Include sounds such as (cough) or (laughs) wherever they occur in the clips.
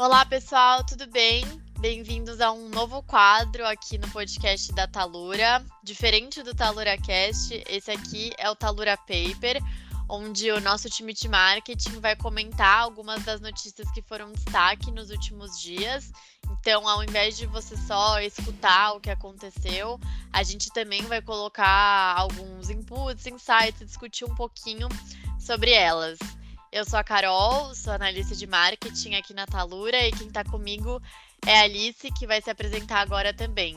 Olá, pessoal, tudo bem? Bem-vindos a um novo quadro aqui no podcast da Talura. Diferente do Talura Cast, esse aqui é o Talura Paper, onde o nosso time de marketing vai comentar algumas das notícias que foram destaque nos últimos dias. Então, ao invés de você só escutar o que aconteceu, a gente também vai colocar alguns inputs, insights, discutir um pouquinho sobre elas. Eu sou a Carol, sou analista de marketing aqui na Talura e quem está comigo é a Alice, que vai se apresentar agora também.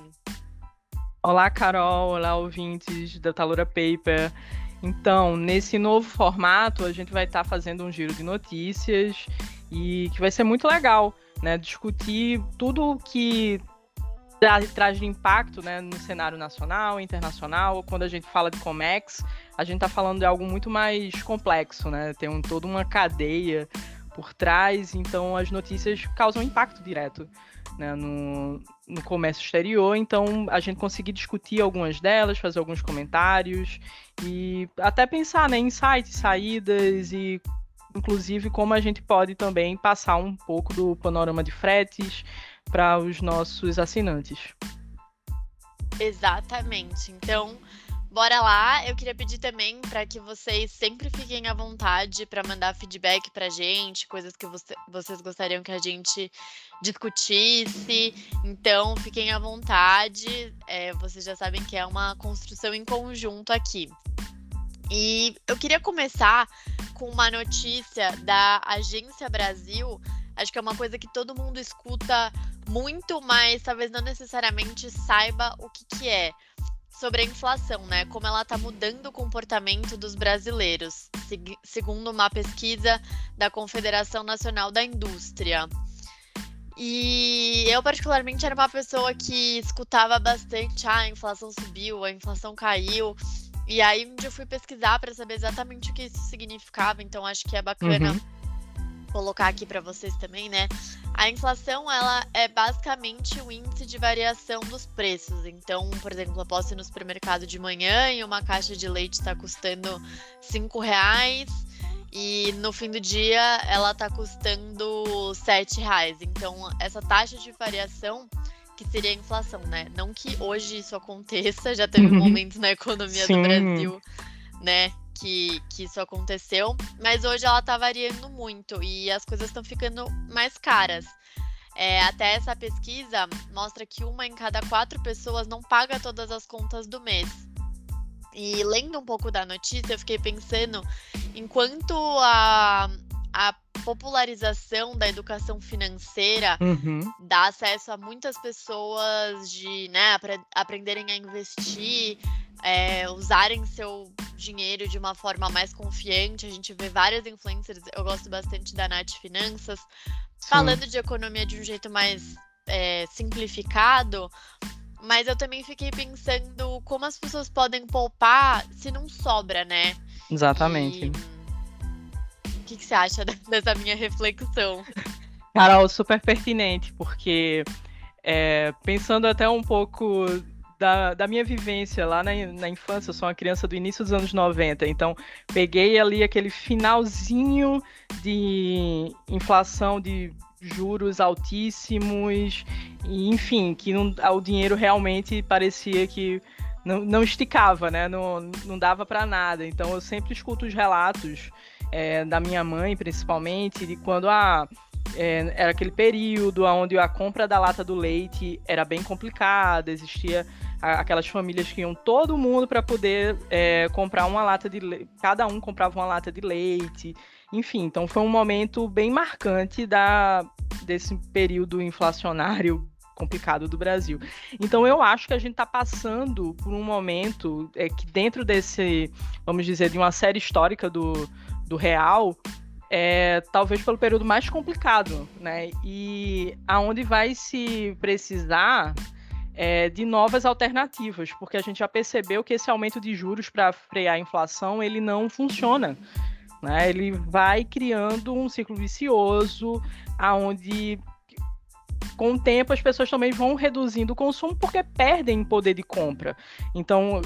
Olá, Carol. Olá, ouvintes da Talura Paper. Então, nesse novo formato, a gente vai estar tá fazendo um giro de notícias e que vai ser muito legal, né? Discutir tudo que traz de impacto né, no cenário nacional, internacional. Quando a gente fala de Comex, a gente está falando de algo muito mais complexo, né? Tem um, toda uma cadeia por trás, então as notícias causam impacto direto né, no, no comércio exterior. Então a gente conseguir discutir algumas delas, fazer alguns comentários e até pensar né, em insights, saídas e inclusive como a gente pode também passar um pouco do panorama de fretes para os nossos assinantes. Exatamente. Então, bora lá. Eu queria pedir também para que vocês sempre fiquem à vontade para mandar feedback para gente, coisas que você, vocês gostariam que a gente discutisse. Então, fiquem à vontade. É, vocês já sabem que é uma construção em conjunto aqui. E eu queria começar com uma notícia da Agência Brasil. Acho que é uma coisa que todo mundo escuta muito, mas talvez não necessariamente saiba o que, que é. Sobre a inflação, né? Como ela está mudando o comportamento dos brasileiros, segundo uma pesquisa da Confederação Nacional da Indústria. E eu, particularmente, era uma pessoa que escutava bastante: ah, a inflação subiu, a inflação caiu. E aí, eu fui pesquisar para saber exatamente o que isso significava, então acho que é bacana uhum. Colocar aqui para vocês também, né? A inflação, ela é basicamente o índice de variação dos preços. Então, por exemplo, eu posso ir no supermercado de manhã e uma caixa de leite está custando cinco reais e no fim do dia ela está custando sete reais. Então, essa taxa de variação que seria a inflação, né? Não que hoje isso aconteça, já teve um momento na economia Sim. do Brasil, né? Que, que isso aconteceu, mas hoje ela tá variando muito e as coisas estão ficando mais caras. É, até essa pesquisa mostra que uma em cada quatro pessoas não paga todas as contas do mês. E lendo um pouco da notícia, eu fiquei pensando enquanto a, a popularização da educação financeira uhum. dá acesso a muitas pessoas de né, aprenderem a investir, é, usarem seu dinheiro de uma forma mais confiante. A gente vê várias influencers, eu gosto bastante da Nath Finanças, falando de economia de um jeito mais é, simplificado. Mas eu também fiquei pensando como as pessoas podem poupar se não sobra, né? Exatamente. E o que, que você acha (laughs) dessa minha reflexão? Carol, super pertinente, porque é, pensando até um pouco da, da, minha vivência lá na, na, infância, eu sou uma criança do início dos anos 90, então peguei ali aquele finalzinho de inflação de juros altíssimos, e, enfim, que não, o dinheiro realmente parecia que não, não esticava, né? Não, não dava para nada. Então eu sempre escuto os relatos é, da minha mãe, principalmente, de quando a. É, era aquele período onde a compra da lata do leite era bem complicada, existia aquelas famílias que iam todo mundo para poder é, comprar uma lata de leite, cada um comprava uma lata de leite, enfim, então foi um momento bem marcante da, desse período inflacionário (laughs) complicado do Brasil. Então eu acho que a gente está passando por um momento é, que dentro desse, vamos dizer, de uma série histórica do, do real, é, talvez pelo período mais complicado, né? E aonde vai se precisar é, de novas alternativas, porque a gente já percebeu que esse aumento de juros para frear a inflação ele não funciona. Né? Ele vai criando um ciclo vicioso, aonde com o tempo as pessoas também vão reduzindo o consumo porque perdem poder de compra. Então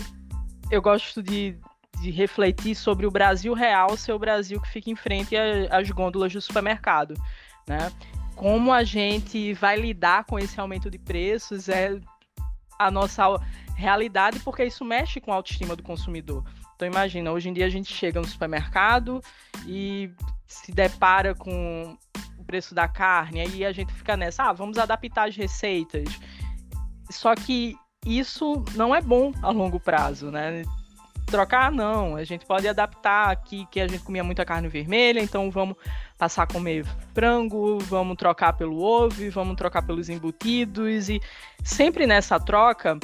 eu gosto de de refletir sobre o Brasil real ser o Brasil que fica em frente às gôndolas do supermercado, né? como a gente vai lidar com esse aumento de preços é a nossa realidade, porque isso mexe com a autoestima do consumidor. Então imagina, hoje em dia a gente chega no supermercado e se depara com o preço da carne, aí a gente fica nessa, ah, vamos adaptar as receitas. Só que isso não é bom a longo prazo, né? Trocar, não. A gente pode adaptar aqui, que a gente comia muita carne vermelha, então vamos passar a comer frango, vamos trocar pelo ovo, vamos trocar pelos embutidos. E sempre nessa troca,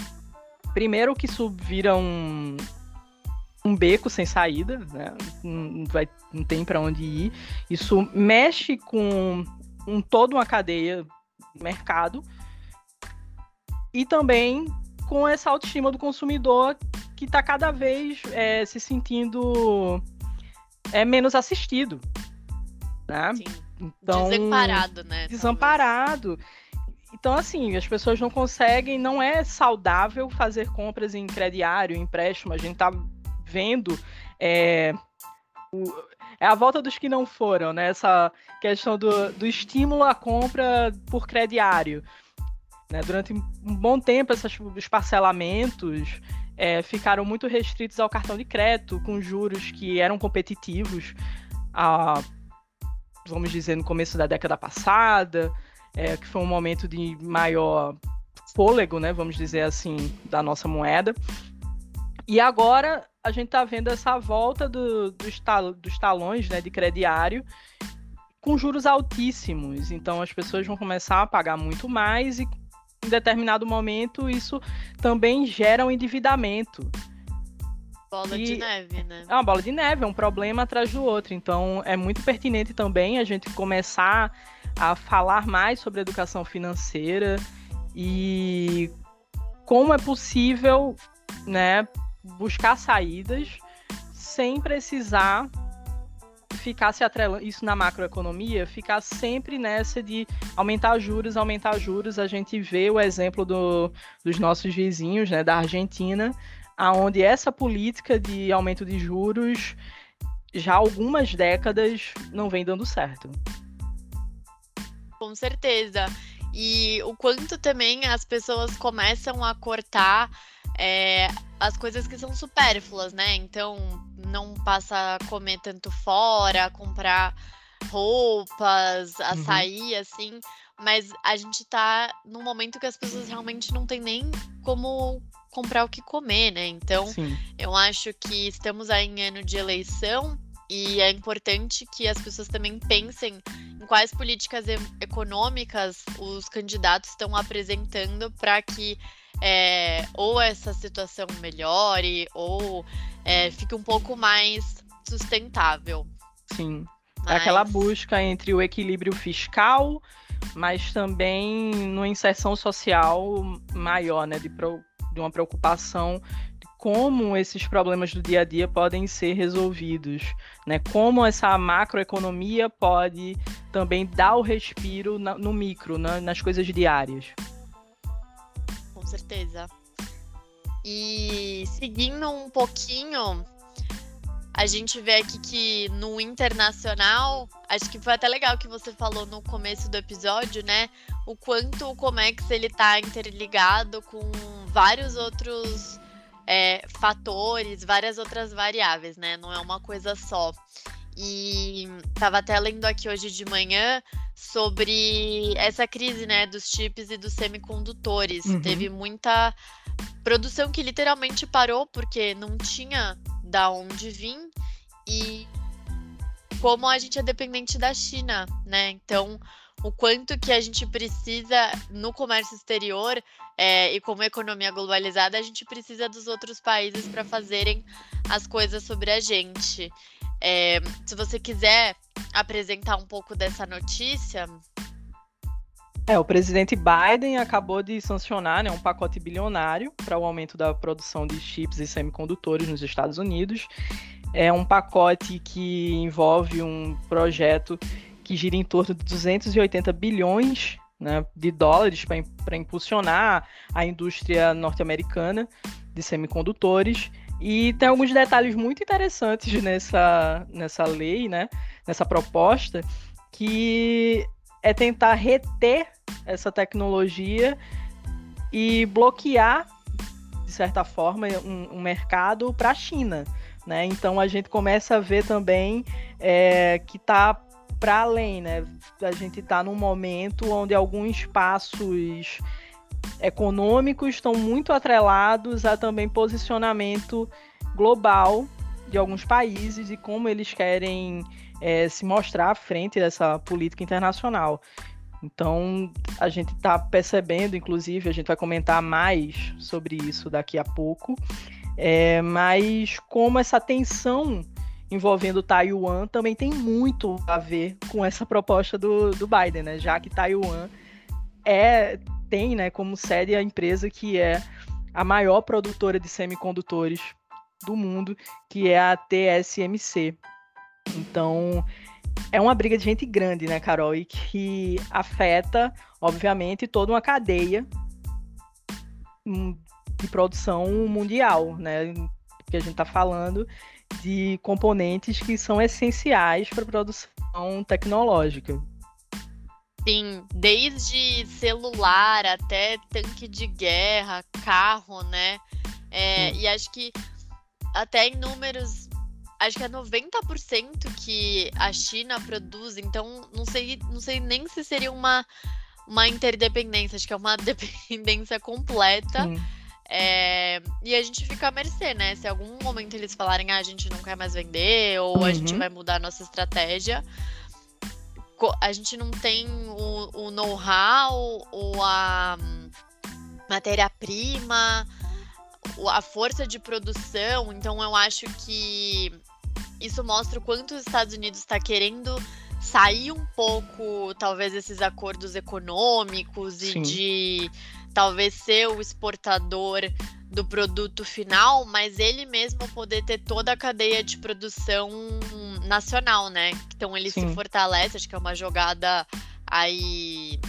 primeiro que isso vira um, um beco sem saída, né? Não, vai, não tem para onde ir. Isso mexe com um, toda uma cadeia de mercado e também com essa autoestima do consumidor que está cada vez é, se sentindo é, menos assistido. Né? Sim. Então, desamparado, né? Desamparado. Então, assim, as pessoas não conseguem, não é saudável fazer compras em crediário, empréstimo. A gente tá vendo é, o, é a volta dos que não foram, né? Essa questão do, do estímulo à compra por crediário. Né? Durante um bom tempo, esses, os parcelamentos é, ficaram muito restritos ao cartão de crédito, com juros que eram competitivos, a, vamos dizer, no começo da década passada, é, que foi um momento de maior fôlego, né, vamos dizer assim, da nossa moeda. E agora a gente está vendo essa volta do, dos, tal, dos talões né, de crediário com juros altíssimos. Então as pessoas vão começar a pagar muito mais e em determinado momento isso também gera um endividamento. Bola e de neve, né? É uma bola de neve, é um problema atrás do outro. Então é muito pertinente também a gente começar a falar mais sobre educação financeira e como é possível, né, buscar saídas sem precisar ficar se atrelando, isso na macroeconomia, ficar sempre nessa de aumentar juros, aumentar juros. A gente vê o exemplo do, dos nossos vizinhos, né, da Argentina, aonde essa política de aumento de juros já há algumas décadas não vem dando certo. Com certeza. E o quanto também as pessoas começam a cortar é, as coisas que são supérfluas, né? Então, não passa a comer tanto fora, comprar roupas, açaí, uhum. assim. Mas a gente tá num momento que as pessoas realmente não têm nem como comprar o que comer, né? Então, Sim. eu acho que estamos aí em ano de eleição e é importante que as pessoas também pensem em quais políticas econômicas os candidatos estão apresentando para que é, ou essa situação melhore ou é, fique um pouco mais sustentável. Sim. É mas... É aquela busca entre o equilíbrio fiscal, mas também numa inserção social maior, né? De, pro, de uma preocupação de como esses problemas do dia a dia podem ser resolvidos, né? Como essa macroeconomia pode também dar o respiro no micro, na, nas coisas diárias com certeza. E seguindo um pouquinho, a gente vê aqui que no internacional, acho que foi até legal que você falou no começo do episódio, né? O quanto o Comex ele tá interligado com vários outros é, fatores, várias outras variáveis, né? Não é uma coisa só. E estava até lendo aqui hoje de manhã sobre essa crise, né, dos chips e dos semicondutores. Uhum. Teve muita produção que literalmente parou porque não tinha da onde vir e como a gente é dependente da China, né? Então, o quanto que a gente precisa no comércio exterior é, e como economia globalizada, a gente precisa dos outros países para fazerem as coisas sobre a gente. É, se você quiser apresentar um pouco dessa notícia. É, o presidente Biden acabou de sancionar né, um pacote bilionário para o aumento da produção de chips e semicondutores nos Estados Unidos. É um pacote que envolve um projeto que gira em torno de 280 bilhões né, de dólares para impulsionar a indústria norte-americana de semicondutores e tem alguns detalhes muito interessantes nessa, nessa lei, né? Nessa proposta, que é tentar reter essa tecnologia e bloquear, de certa forma, um, um mercado para a China. Né? Então a gente começa a ver também é, que está para além, né? A gente está num momento onde alguns espaços econômicos estão muito atrelados a também posicionamento global de alguns países e como eles querem é, se mostrar à frente dessa política internacional. Então, a gente está percebendo, inclusive, a gente vai comentar mais sobre isso daqui a pouco, é, mas como essa tensão envolvendo Taiwan também tem muito a ver com essa proposta do, do Biden, né? Já que Taiwan é, tem né, como sede a empresa que é a maior produtora de semicondutores do mundo, que é a TSMC. Então, é uma briga de gente grande, né, Carol? E que afeta, obviamente, toda uma cadeia de produção mundial, né? Porque a gente está falando de componentes que são essenciais para a produção tecnológica. Sim, desde celular até tanque de guerra, carro, né? É, e acho que até em números acho que é 90% que a China produz, então não sei, não sei nem se seria uma, uma interdependência, acho que é uma (laughs) dependência completa. É, e a gente fica à mercê, né? Se algum momento eles falarem, ah, a gente não quer mais vender, ou uhum. a gente uhum. vai mudar a nossa estratégia, a gente não tem o, o know-how ou a matéria-prima, a força de produção. Então eu acho que isso mostra o quanto os Estados Unidos está querendo sair um pouco, talvez, desses acordos econômicos Sim. e de talvez ser o exportador do produto final, mas ele mesmo poder ter toda a cadeia de produção nacional, né? Então ele Sim. se fortalece, acho que é uma jogada aí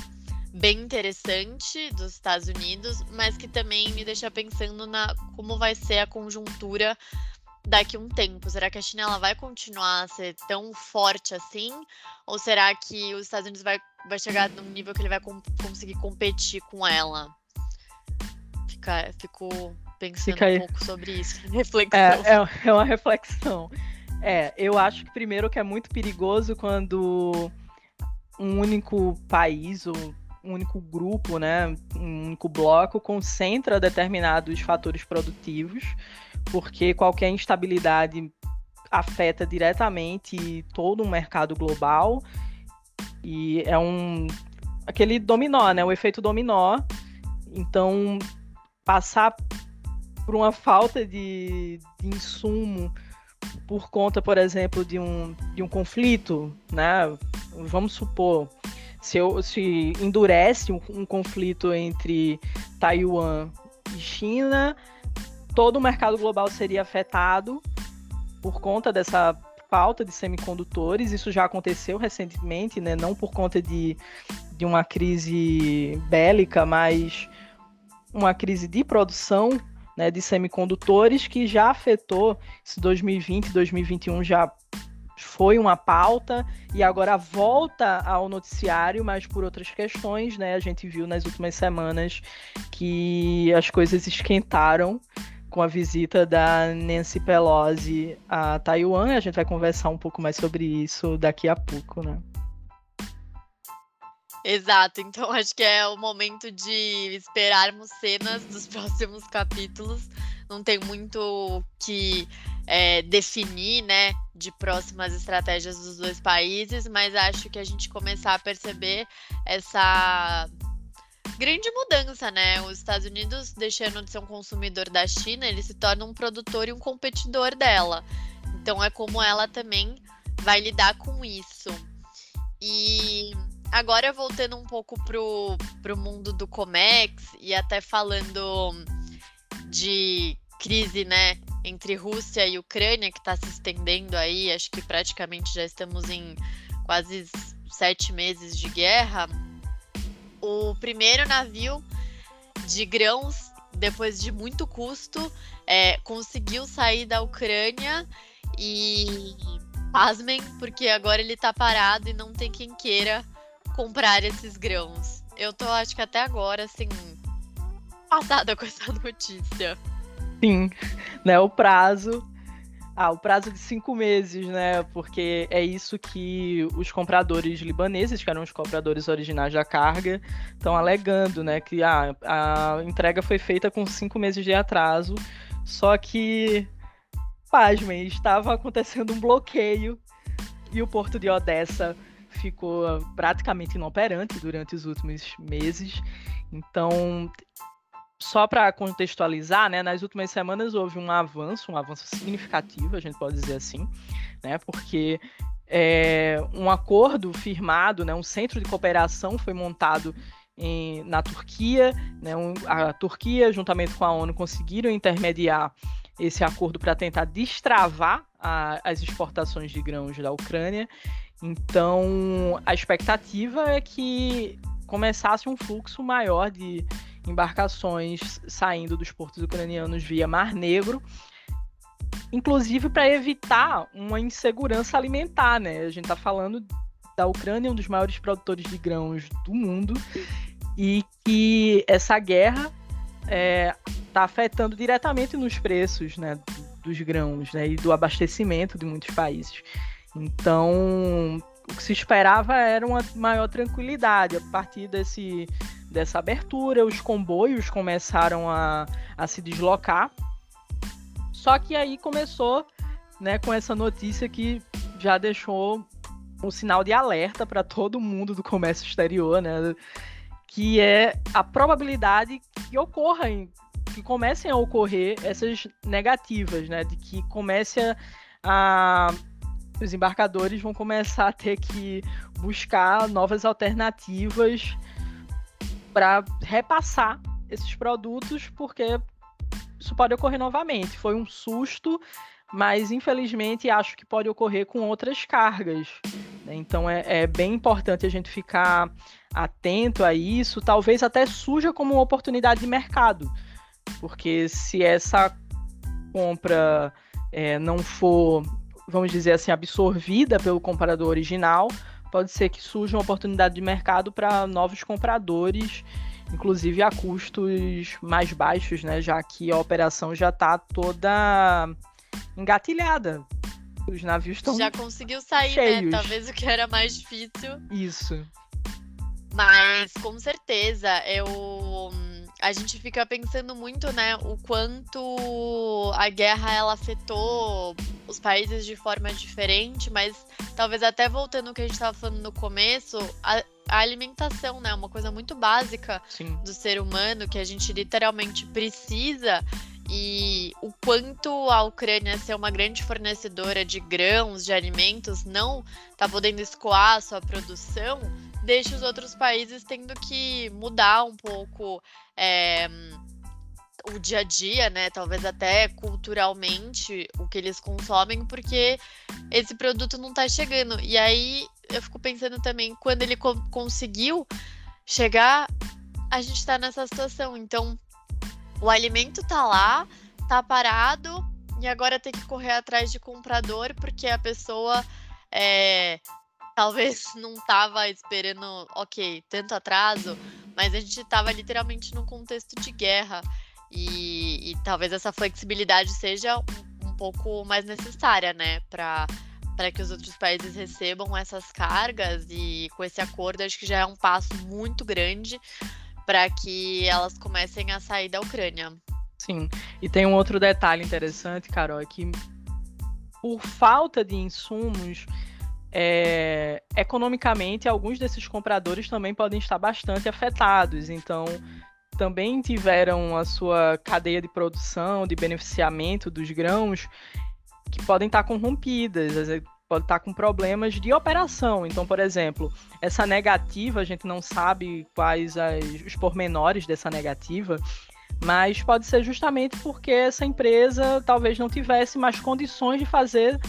bem interessante dos Estados Unidos, mas que também me deixa pensando na como vai ser a conjuntura daqui a um tempo? Será que a China ela vai continuar a ser tão forte assim? Ou será que os Estados Unidos vai, vai chegar num nível que ele vai com, conseguir competir com ela? Fica, fico pensando Fica um pouco sobre isso. (laughs) Reflexão. É, é, é uma reflexão. É, eu acho que primeiro que é muito perigoso quando um único país ou um único grupo, né, um único bloco concentra determinados fatores produtivos porque qualquer instabilidade afeta diretamente todo o mercado global e é um aquele dominó, né? O efeito dominó. Então, passar por uma falta de, de insumo por conta, por exemplo, de um, de um conflito, né? Vamos supor, se, eu, se endurece um, um conflito entre Taiwan e China, todo o mercado global seria afetado por conta dessa falta de semicondutores. Isso já aconteceu recentemente, né? não por conta de, de uma crise bélica, mas uma crise de produção né, de semicondutores que já afetou esse 2020, 2021 já foi uma pauta e agora volta ao noticiário, mas por outras questões, né? A gente viu nas últimas semanas que as coisas esquentaram com a visita da Nancy Pelosi a Taiwan. A gente vai conversar um pouco mais sobre isso daqui a pouco, né? Exato, então acho que é o momento de esperarmos cenas dos (laughs) próximos capítulos. Não tem muito que é, definir, né, de próximas estratégias dos dois países, mas acho que a gente começar a perceber essa grande mudança, né? Os Estados Unidos, deixando de ser um consumidor da China, ele se torna um produtor e um competidor dela. Então é como ela também vai lidar com isso. E agora voltando um pouco pro, pro mundo do Comex e até falando de crise, né, entre Rússia e Ucrânia que está se estendendo aí, acho que praticamente já estamos em quase sete meses de guerra o primeiro navio de grãos, depois de muito custo, é, conseguiu sair da Ucrânia e pasmem, porque agora ele tá parado e não tem quem queira comprar esses grãos? Eu tô, acho que até agora, assim, (laughs) passada com essa notícia. Sim, né? O prazo. Ah, o prazo de cinco meses, né? Porque é isso que os compradores libaneses, que eram os compradores originais da carga, estão alegando, né? Que ah, a entrega foi feita com cinco meses de atraso. Só que, pasmem, estava acontecendo um bloqueio e o porto de Odessa ficou praticamente inoperante durante os últimos meses. Então, só para contextualizar, né, nas últimas semanas houve um avanço, um avanço significativo, a gente pode dizer assim, né, porque é, um acordo firmado, né, um centro de cooperação foi montado em, na Turquia, né, um, a Turquia, juntamente com a ONU, conseguiram intermediar esse acordo para tentar destravar a, as exportações de grãos da Ucrânia. Então, a expectativa é que começasse um fluxo maior de embarcações saindo dos portos ucranianos via Mar Negro, inclusive para evitar uma insegurança alimentar, né? A gente está falando da Ucrânia, um dos maiores produtores de grãos do mundo, e que essa guerra está é, tá afetando diretamente nos preços né, dos grãos né, e do abastecimento de muitos países. Então, o que se esperava era uma maior tranquilidade. A partir desse, dessa abertura, os comboios começaram a, a se deslocar. Só que aí começou né, com essa notícia que já deixou um sinal de alerta para todo mundo do comércio exterior, né? Que é a probabilidade que ocorram, que comecem a ocorrer essas negativas, né? De que comece a, a os embarcadores vão começar a ter que buscar novas alternativas para repassar esses produtos, porque isso pode ocorrer novamente. Foi um susto, mas infelizmente acho que pode ocorrer com outras cargas. Né? Então é, é, bem importante a gente ficar atento a isso, talvez até surja como uma oportunidade de mercado, porque se essa compra é, não for vamos dizer assim, absorvida pelo comprador original, pode ser que surja uma oportunidade de mercado para novos compradores, inclusive a custos mais baixos, né? Já que a operação já está toda engatilhada. Os navios estão já conseguiu sair, né? cheios. né? Talvez o que era mais difícil. Isso. Mas com certeza eu a gente fica pensando muito, né, o quanto a guerra ela afetou os países de forma diferente, mas talvez até voltando ao que a gente estava falando no começo, a, a, alimentação, né, uma coisa muito básica Sim. do ser humano que a gente literalmente precisa e o quanto a Ucrânia ser uma grande fornecedora de grãos, de alimentos, não está podendo escoar a sua produção, deixa os outros países tendo que mudar um pouco é, o dia a dia, né? Talvez até culturalmente o que eles consomem, porque esse produto não tá chegando. E aí eu fico pensando também, quando ele co conseguiu chegar, a gente tá nessa situação. Então, o alimento tá lá, tá parado, e agora tem que correr atrás de comprador, porque a pessoa é, talvez (laughs) não tava esperando, ok, tanto atraso, mas a gente tava literalmente num contexto de guerra. E, e talvez essa flexibilidade seja um, pouco mais necessária, né, para para que os outros países recebam essas cargas e com esse acordo acho que já é um passo muito grande para que elas comecem a sair da Ucrânia. Sim, e tem um outro detalhe interessante, Carol, é que por falta de insumos, é, economicamente, alguns desses compradores também podem estar bastante afetados. Então, também tiveram a sua cadeia de produção, de beneficiamento dos grãos, que podem estar corrompidas, pode estar com problemas de operação. Então, por exemplo, essa negativa, a gente não sabe quais as, os pormenores dessa negativa, mas pode ser justamente porque essa empresa talvez não tivesse mais condições de fazer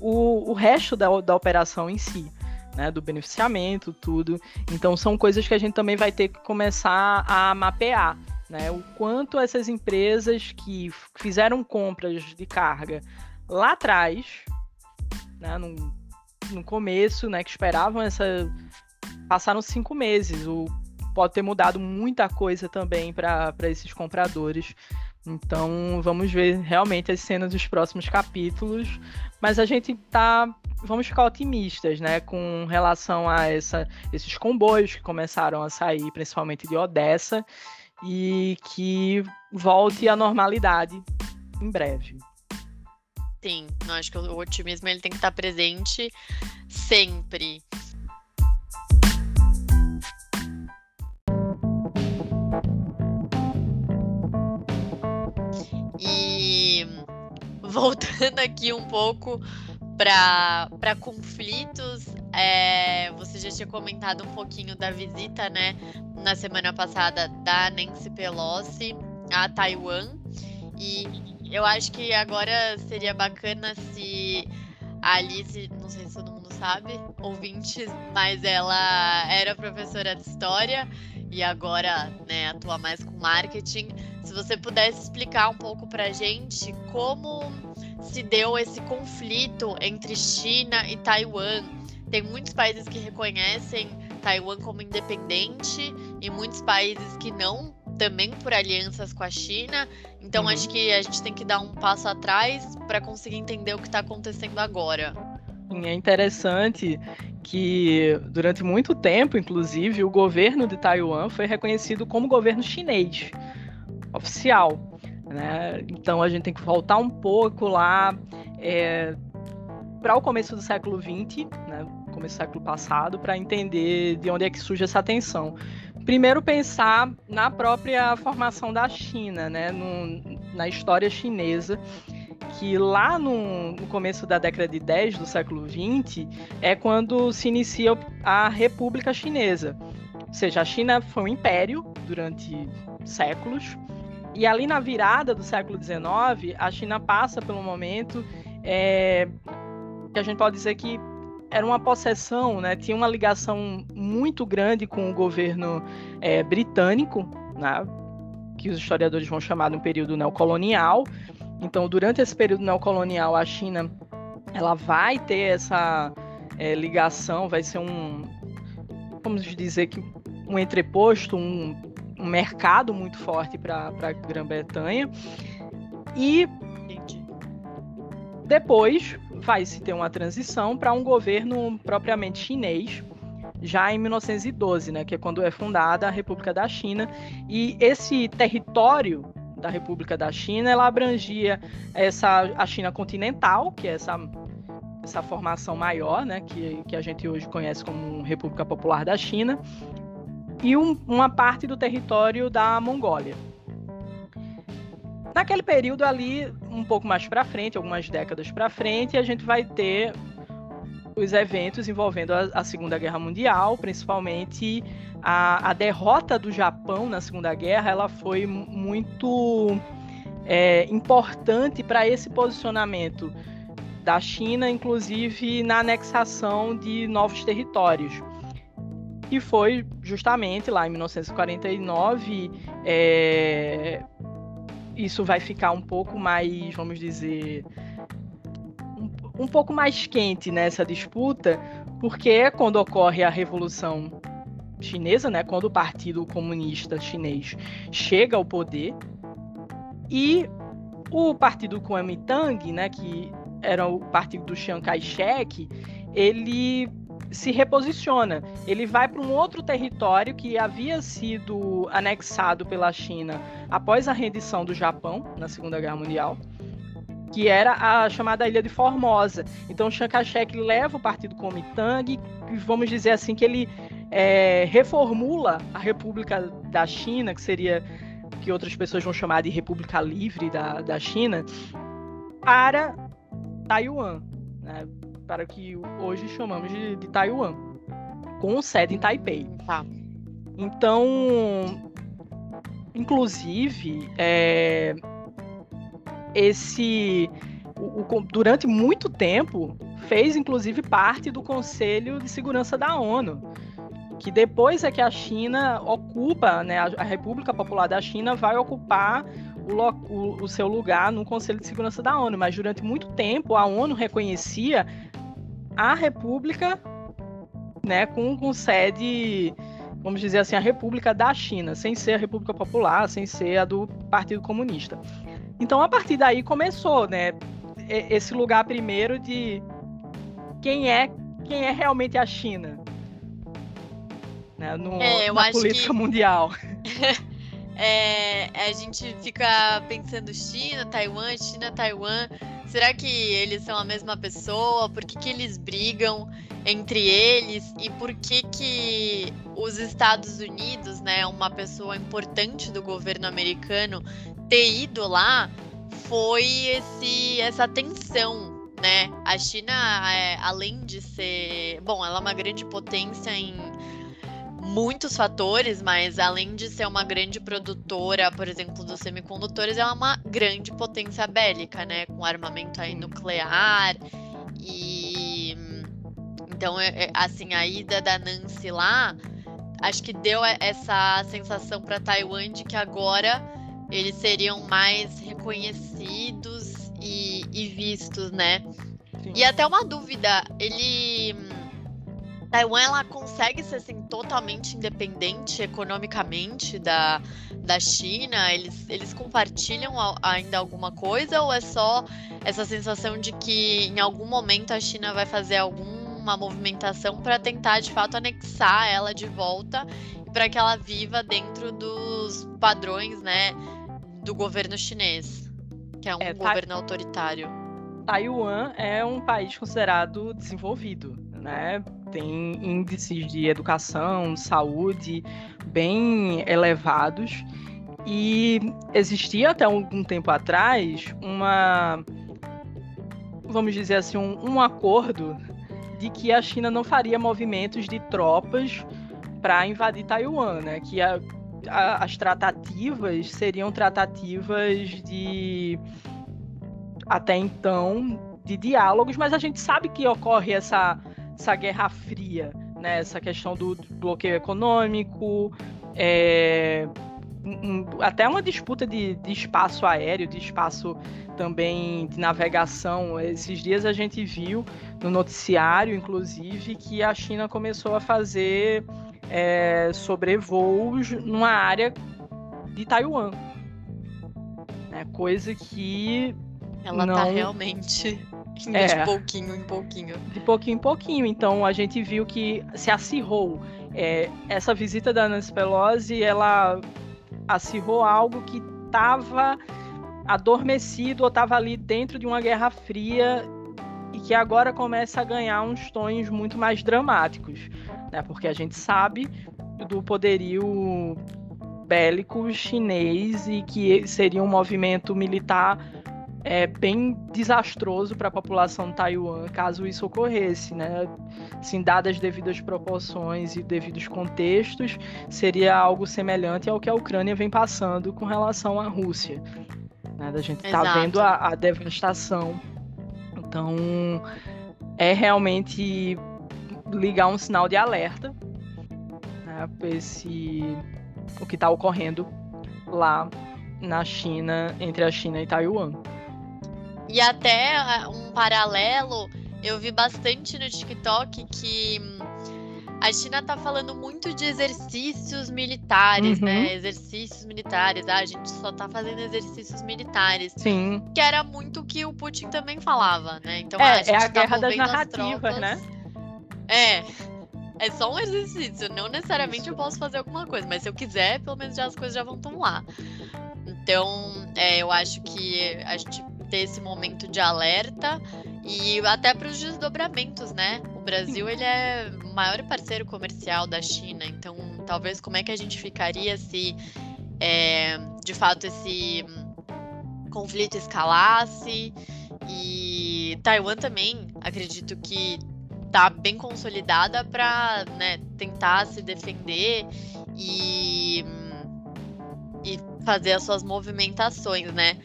o, o resto da, da operação em si. Né, do beneficiamento, tudo. Então são coisas que a gente também vai ter que começar a mapear, né? O quanto essas empresas que fizeram compras de carga lá atrás, né, no, no começo, né, que esperavam essa passaram cinco meses. O, pode ter mudado muita coisa também para esses compradores. Então vamos ver realmente as cenas dos próximos capítulos. Mas a gente tá. Vamos ficar otimistas, né? Com relação a essa, esses comboios que começaram a sair, principalmente de Odessa, e que volte à normalidade em breve. Sim, eu acho que o otimismo ele tem que estar presente sempre. Voltando aqui um pouco para conflitos, é, você já tinha comentado um pouquinho da visita, né, na semana passada da Nancy Pelosi a Taiwan. E eu acho que agora seria bacana se a Alice, não sei se todo mundo sabe, ouvintes, mas ela era professora de história e agora né, atua mais com marketing. Se você pudesse explicar um pouco pra gente como se deu esse conflito entre China e Taiwan. Tem muitos países que reconhecem Taiwan como independente e muitos países que não, também por alianças com a China. Então uhum. acho que a gente tem que dar um passo atrás para conseguir entender o que está acontecendo agora. É interessante que durante muito tempo, inclusive, o governo de Taiwan foi reconhecido como governo chinês oficial. Né? Então a gente tem que voltar um pouco lá é, para o começo do século XX, né? começo do século passado, para entender de onde é que surge essa tensão. Primeiro pensar na própria formação da China, né? No, na história chinesa, que lá no, no, começo da década de 10 do século 20 é quando se inicia a República Chinesa. Ou seja, a China foi um império durante séculos, e ali na virada do século XIX, a China passa pelo momento é, que a gente pode dizer que era uma possessão, né? tinha uma ligação muito grande com o governo é, britânico, né? que os historiadores vão chamar de um período neocolonial. Então, durante esse período neocolonial, a China ela vai ter essa é, ligação, vai ser um, vamos dizer que um entreposto, um, um mercado muito forte para a Grã-Bretanha. E depois vai se ter uma transição para um governo propriamente chinês, já em 1912, né, que é quando é fundada a República da China. E esse território da República da China, ela abrangia essa a China continental, que é essa essa formação maior, né, que, que a gente hoje conhece como República Popular da China, e um, uma parte do território da Mongólia. Naquele período ali, um pouco mais para frente, algumas décadas para frente, a gente vai ter os eventos envolvendo a, a Segunda Guerra Mundial, principalmente a, a, derrota do Japão na Segunda Guerra, ela foi muito é, importante para esse posicionamento da China, inclusive na anexação de novos territórios. E foi justamente lá em 1949. É, isso vai ficar um pouco mais, vamos dizer, um, um pouco mais quente nessa disputa, porque quando ocorre a Revolução Chinesa, né, quando o Partido Comunista Chinês chega ao poder, e o Partido Kuomintang, né, que era o partido do Chiang Kai-shek, ele se reposiciona. Ele vai para um outro território que havia sido anexado pela China após a rendição do Japão na Segunda Guerra Mundial, que era a chamada Ilha de Formosa. Então Chiang Kai-shek leva o partido Kuomintang e vamos dizer assim que ele é, reformula a República da China, que seria que outras pessoas vão chamar de República Livre da, da China, para Taiwan. Né? Para o que hoje chamamos de, de Taiwan, com sede em Taipei. Tá. Então, inclusive, é, esse o, o, durante muito tempo fez inclusive parte do Conselho de Segurança da ONU, que depois é que a China ocupa, né, a, República Popular da China vai ocupar o, o, o, seu lugar no Conselho de Segurança da ONU, mas durante muito tempo a ONU reconhecia a República né, com, com sede, vamos dizer assim, a República da China, sem ser a República Popular, sem ser a do Partido Comunista. Então, a partir daí começou, né, esse lugar primeiro de quem é quem é realmente a China, né, no, é, na política que... mundial. (laughs) (laughs) é, a gente fica pensando China, Taiwan, China, Taiwan. Será que eles são a mesma pessoa? Por que, que eles brigam entre eles? E por que, que os Estados Unidos, né, uma pessoa importante do governo americano, ter ido lá foi esse, essa tensão, né? A China, é, além de ser. Bom, ela é uma grande potência em muitos fatores, mas além de ser uma grande produtora, por exemplo, dos semicondutores, ela é uma grande potência bélica, né? Com armamento aí nuclear. E. Então, é, é, assim, a ida da Nancy lá, acho que deu essa sensação para Taiwan de que agora eles seriam mais reconhecidos e, e vistos, né? Sim. E até uma dúvida, ele Taiwan ela consegue ser assim, totalmente independente economicamente da, da China? Eles, eles compartilham ainda alguma coisa ou é só essa sensação de que em algum momento a China vai fazer alguma movimentação para tentar de fato anexar ela de volta e para que ela viva dentro dos padrões, né, do governo chinês, que é um é, governo autoritário. Taiwan é um país considerado desenvolvido, né? Tem índices de educação, saúde bem elevados e existia até algum tempo atrás uma, vamos dizer assim, um, um acordo de que a China não faria movimentos de tropas para invadir Taiwan, né? Que a, a, as tratativas seriam tratativas de até então de diálogos, mas a gente sabe que ocorre essa, essa guerra fria, né? Essa questão do bloqueio econômico, é, até uma disputa de, de espaço aéreo, de espaço também de navegação. Esses dias a gente viu no noticiário, inclusive, que a China começou a fazer é, sobrevoos numa área de Taiwan. É coisa que. Ela tá não... tá realmente é, de pouquinho em pouquinho. De pouquinho em pouquinho. Então a gente viu que se acirrou. É, essa visita da Nancy Pelosi, ela acirrou algo que estava adormecido ou estava ali dentro de uma guerra fria e que agora começa a ganhar uns tons muito mais dramáticos né? Porque a gente sabe do poderio bélico chinês e que seria um movimento militar é, bem desastroso para a população de Taiwan caso isso ocorresse, né? Assim, dadas as devidas proporções e devidos contextos, seria algo semelhante ao que a Ucrânia vem passando com relação à Rússia. Né? A gente está vendo a, a devastação. Então, é realmente ligar um sinal de alerta né, esse o que está ocorrendo lá na China, entre a China e Taiwan. E até ah, um paralelo, eu vi bastante no TikTok que hum, a China está falando muito de exercícios militares, né? uhum. né? Exercícios militares. Ah, a gente só está fazendo exercícios militares. Sim. Que era muito o que o Putin também falava, né? Então, é, ah, a, é a tá guerra das narrativas, né? É. É só um exercício. Não necessariamente Isso. eu posso fazer alguma coisa, mas se eu quiser, pelo menos já as coisas já vão estar lá. Então, é, eu acho que a gente ter esse momento de alerta e até para os desdobramentos, né? O Brasil ele é o maior parceiro comercial da China, então talvez como é que a gente ficaria se é, de fato esse conflito escalasse e Taiwan também acredito que tá bem consolidada para né, tentar se defender e, e fazer as suas movimentações, né?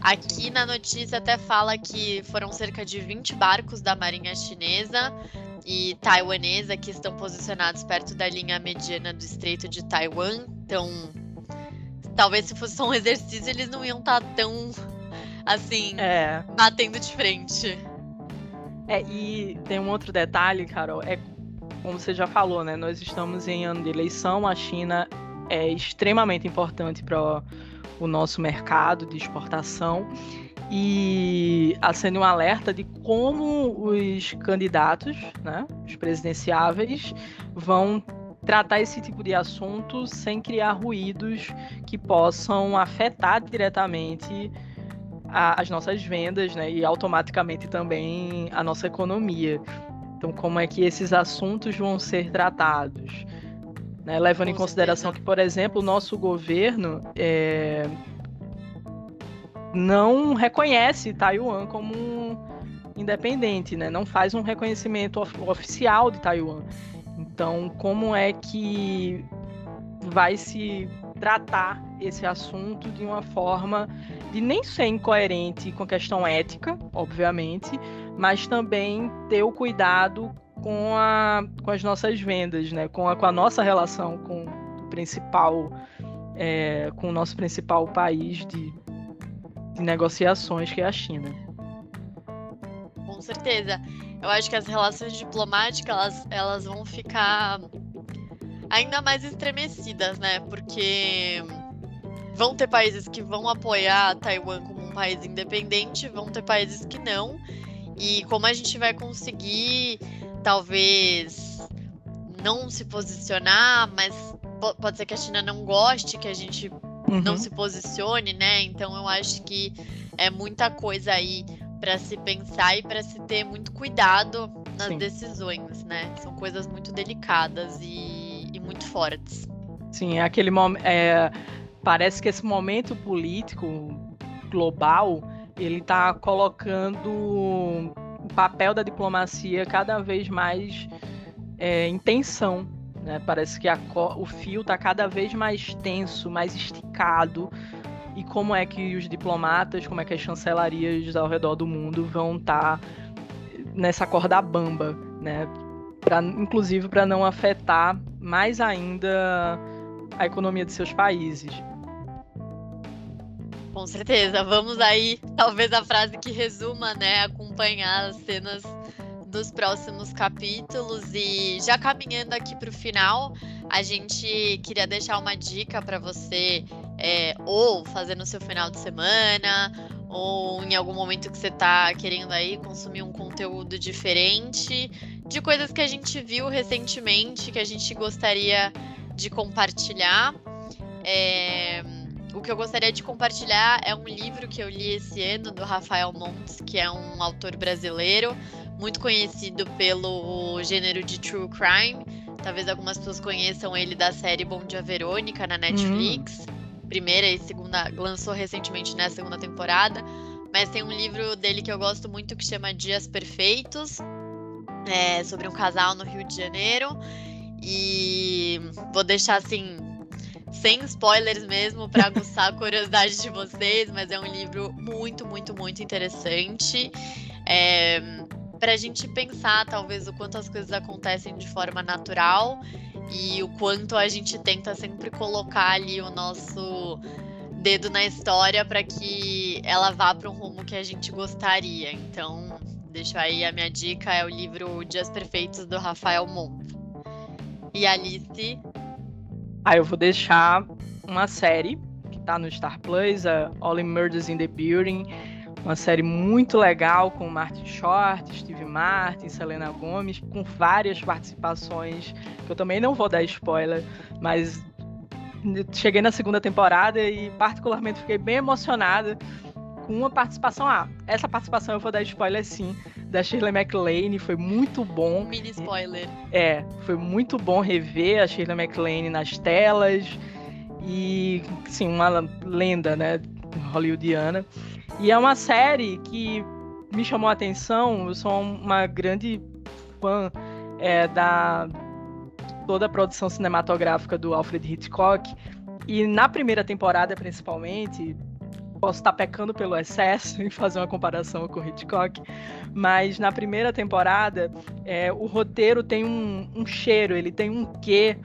Aqui na notícia até fala que foram cerca de 20 barcos da Marinha Chinesa e taiwanesa que estão posicionados perto da linha mediana do Estreito de Taiwan. Então, talvez se fosse só um exercício, eles não iam estar tá tão assim, é. batendo de frente. É, e tem um outro detalhe, Carol, é como você já falou, né? Nós estamos em ano de eleição, a China é extremamente importante para o nosso mercado de exportação e acende um alerta de como os candidatos, né, os presidenciáveis, vão tratar esse tipo de assunto sem criar ruídos que possam afetar diretamente a, as nossas vendas né, e automaticamente também a nossa economia. Então, como é que esses assuntos vão ser tratados? Né, levando em consideração que, por exemplo, o nosso governo é, não reconhece Taiwan como independente, né? não faz um reconhecimento of oficial de Taiwan. Então, como é que vai se tratar esse assunto de uma forma de nem ser incoerente com a questão ética, obviamente, mas também ter o cuidado com, a, com as nossas vendas, né? com, a, com a nossa relação com o principal, é, com o nosso principal país de, de negociações, que é a China. Com certeza. Eu acho que as relações diplomáticas elas, elas vão ficar ainda mais estremecidas, né? Porque vão ter países que vão apoiar Taiwan como um país independente, vão ter países que não. E como a gente vai conseguir, talvez, não se posicionar, mas pode ser que a China não goste que a gente uhum. não se posicione, né? Então eu acho que é muita coisa aí para se pensar e para se ter muito cuidado nas Sim. decisões, né? São coisas muito delicadas e, e muito fortes. Sim, é aquele momento. É, parece que esse momento político global ele está colocando o papel da diplomacia cada vez mais é, em tensão né? Parece que a, o fio está cada vez mais tenso, mais esticado. E como é que os diplomatas, como é que as chancelarias ao redor do mundo vão estar tá nessa corda bamba, né? Pra, inclusive para não afetar mais ainda a economia de seus países. Com certeza. Vamos aí, talvez a frase que resuma, né, acompanhar as cenas dos próximos capítulos. E já caminhando aqui para o final, a gente queria deixar uma dica para você, é, ou fazer no seu final de semana, ou em algum momento que você está querendo aí consumir um conteúdo diferente, de coisas que a gente viu recentemente, que a gente gostaria de compartilhar. É, o que eu gostaria de compartilhar é um livro que eu li esse ano do Rafael Montes, que é um autor brasileiro, muito conhecido pelo gênero de true crime. Talvez algumas pessoas conheçam ele da série Bom Dia Verônica na Netflix. Uhum. Primeira e segunda, lançou recentemente na segunda temporada. Mas tem um livro dele que eu gosto muito que chama Dias Perfeitos, é, sobre um casal no Rio de Janeiro. E vou deixar assim, sem spoilers mesmo, para aguçar a curiosidade de vocês, mas é um livro muito, muito, muito interessante. É, para a gente pensar, talvez, o quanto as coisas acontecem de forma natural e o quanto a gente tenta sempre colocar ali o nosso dedo na história para que ela vá para um rumo que a gente gostaria. Então, deixo aí a minha dica, é o livro Dias Perfeitos do Rafael Monte. E Alice? Ah, eu vou deixar uma série que está no Star Plus, a All in Murders in the Building. Uma série muito legal com Martin Short, Steve Martin, Selena Gomez, com várias participações, que eu também não vou dar spoiler, mas cheguei na segunda temporada e particularmente fiquei bem emocionada uma participação. Ah, essa participação eu vou dar spoiler sim, da Shirley MacLaine, foi muito bom. Mini spoiler. É, foi muito bom rever a Shirley MacLaine nas telas e, sim, uma lenda, né, hollywoodiana. E é uma série que me chamou a atenção. Eu sou uma grande fã é, da toda a produção cinematográfica do Alfred Hitchcock. E na primeira temporada, principalmente, posso estar pecando pelo excesso (laughs) em fazer uma comparação com Hitchcock, mas na primeira temporada é, o roteiro tem um, um, cheiro, ele tem um quê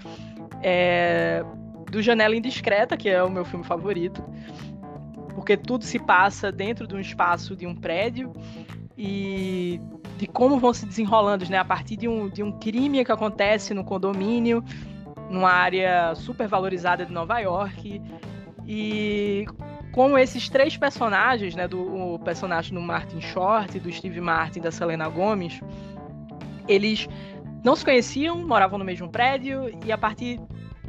é, do Janela Indiscreta, que é o meu filme favorito, porque tudo se passa dentro de um espaço de um prédio e de como vão se desenrolando, né? A partir de um, de um crime que acontece no condomínio, numa área super valorizada de Nova York. E como esses três personagens, né? Do personagem do Martin Short, do Steve Martin da Selena Gomez, eles não se conheciam, moravam no mesmo prédio, e a partir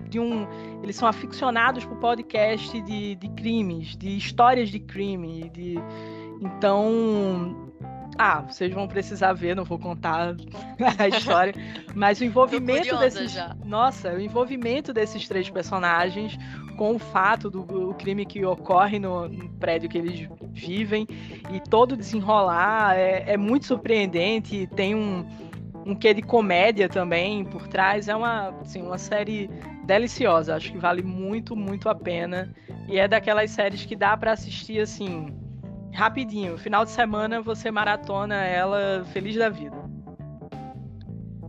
de um. Eles são aficionados por podcast de, de crimes, de histórias de crime. De, então, ah, vocês vão precisar ver, não vou contar (laughs) a história, mas o envolvimento desses, já. nossa, o envolvimento desses três personagens com o fato do crime que ocorre no, no, prédio que eles vivem e todo desenrolar é, é muito surpreendente, tem um um quê de comédia também por trás. É uma, assim, uma série deliciosa. Acho que vale muito, muito a pena. E é daquelas séries que dá para assistir assim rapidinho. Final de semana você maratona ela feliz da vida.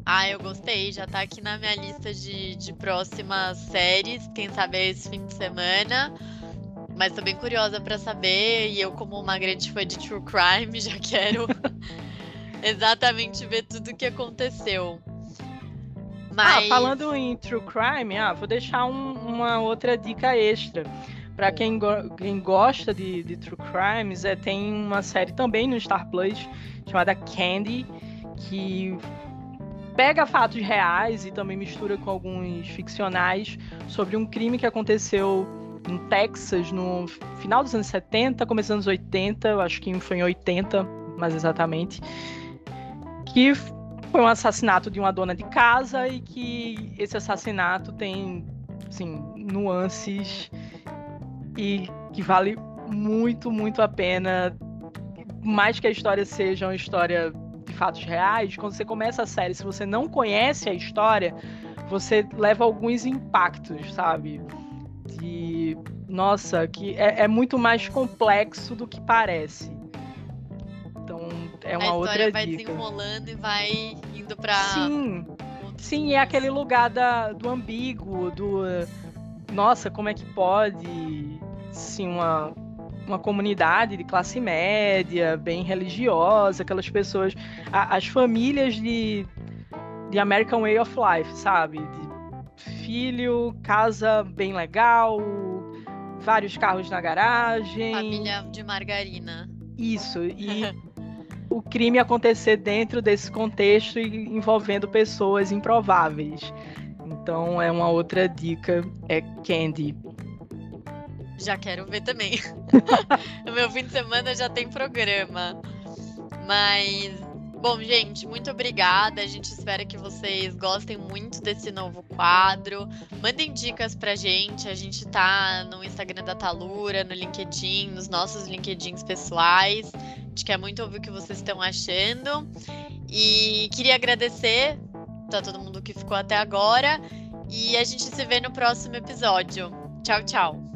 Ah, eu gostei. Já tá aqui na minha lista de, de próximas séries. Quem sabe é esse fim de semana. Mas tô bem curiosa para saber. E eu, como uma grande fã de True Crime, (laughs) já quero (laughs) exatamente ver tudo o que aconteceu. Mas... Ah, falando em True Crime, ah, vou deixar um, uma outra dica extra. Para quem, go quem gosta de, de, True Crimes, é, tem uma série também no Star Plus chamada Candy, que pega fatos reais e também mistura com alguns ficcionais sobre um crime que aconteceu em Texas no final dos anos 70, começo dos anos 80, eu acho que foi em 80, mais exatamente, que foi um assassinato de uma dona de casa e que esse assassinato tem, assim, nuances e que vale muito, muito a pena. Mais que a história seja uma história de fatos reais, quando você começa a série, se você não conhece a história, você leva alguns impactos, sabe? De nossa, que é, é muito mais complexo do que parece é uma outra dica. A história vai desenrolando e vai indo pra. Sim. Sim, é aquele lugar da, do ambíguo, do. Nossa, como é que pode? Sim, uma, uma comunidade de classe média, bem religiosa, aquelas pessoas. A, as famílias de, de American Way of Life, sabe? De filho, casa bem legal, vários carros na garagem. Família de margarina. Isso, (laughs) e o crime acontecer dentro desse contexto e envolvendo pessoas improváveis. Então é uma outra dica, é Candy. Já quero ver também. (laughs) no meu fim de semana já tem programa. Mas Bom, gente, muito obrigada. A gente espera que vocês gostem muito desse novo quadro. Mandem dicas pra gente. A gente tá no Instagram da Talura, no LinkedIn, nos nossos LinkedIns pessoais. A gente quer muito ouvir o que vocês estão achando. E queria agradecer a todo mundo que ficou até agora. E a gente se vê no próximo episódio. Tchau, tchau.